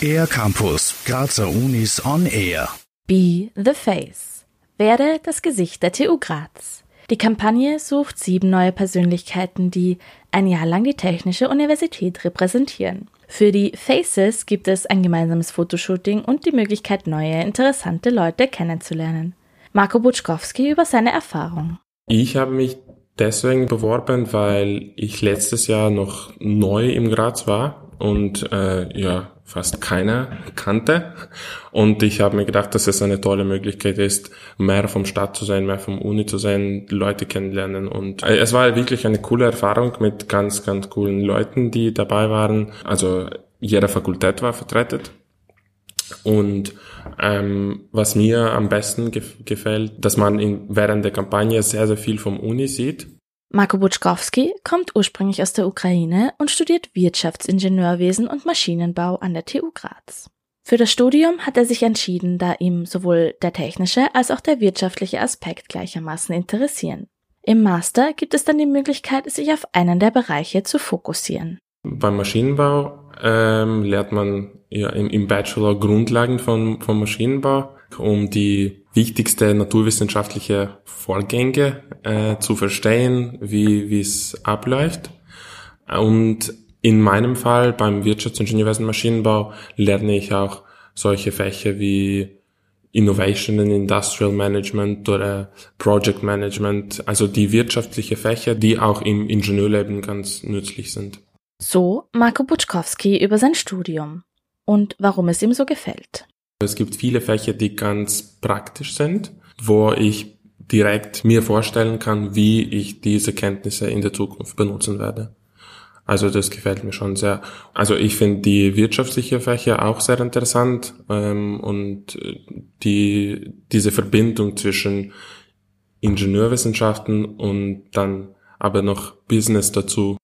Air Campus, Grazer Unis on Air. Be the Face. Werde das Gesicht der TU Graz. Die Kampagne sucht sieben neue Persönlichkeiten, die ein Jahr lang die Technische Universität repräsentieren. Für die Faces gibt es ein gemeinsames Fotoshooting und die Möglichkeit, neue, interessante Leute kennenzulernen. Marco Butschkowski über seine Erfahrung. Ich habe mich deswegen beworben, weil ich letztes Jahr noch neu im Graz war und äh, ja fast keiner kannte. Und ich habe mir gedacht, dass es eine tolle Möglichkeit ist, mehr vom Stadt zu sein, mehr vom Uni zu sein, Leute kennenlernen. Und äh, es war wirklich eine coole Erfahrung mit ganz ganz coolen Leuten, die dabei waren. Also jede Fakultät war vertreten und ähm, was mir am besten gef gefällt, dass man in, während der Kampagne sehr, sehr viel vom Uni sieht. Marko Butschkowski kommt ursprünglich aus der Ukraine und studiert Wirtschaftsingenieurwesen und Maschinenbau an der TU Graz. Für das Studium hat er sich entschieden, da ihm sowohl der technische als auch der wirtschaftliche Aspekt gleichermaßen interessieren. Im Master gibt es dann die Möglichkeit, sich auf einen der Bereiche zu fokussieren. Beim Maschinenbau ähm, lernt man ja im, im Bachelor Grundlagen von, von Maschinenbau, um die wichtigste naturwissenschaftliche Vorgänge äh, zu verstehen, wie es abläuft. Und in meinem Fall beim Wirtschaftsingenieurwesen Maschinenbau lerne ich auch solche Fächer wie Innovation in Industrial Management oder Project Management, also die wirtschaftliche Fächer, die auch im Ingenieurleben ganz nützlich sind. So Marco Butschkowski über sein Studium und warum es ihm so gefällt. Es gibt viele Fächer, die ganz praktisch sind, wo ich direkt mir vorstellen kann, wie ich diese Kenntnisse in der Zukunft benutzen werde. Also das gefällt mir schon sehr. Also ich finde die wirtschaftliche Fächer auch sehr interessant ähm, und die diese Verbindung zwischen Ingenieurwissenschaften und dann aber noch Business dazu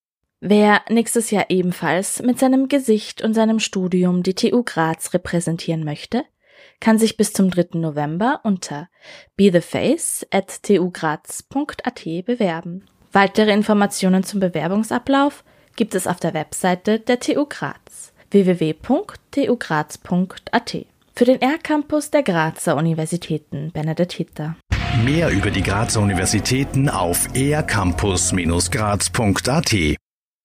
Wer nächstes Jahr ebenfalls mit seinem Gesicht und seinem Studium die TU Graz repräsentieren möchte, kann sich bis zum 3. November unter betheface at tugraz.at bewerben. Weitere Informationen zum Bewerbungsablauf gibt es auf der Webseite der TU Graz www.tugraz.at. Für den R-Campus der Grazer Universitäten Benedikt Hitter. Mehr über die Grazer Universitäten auf ercampus-graz.at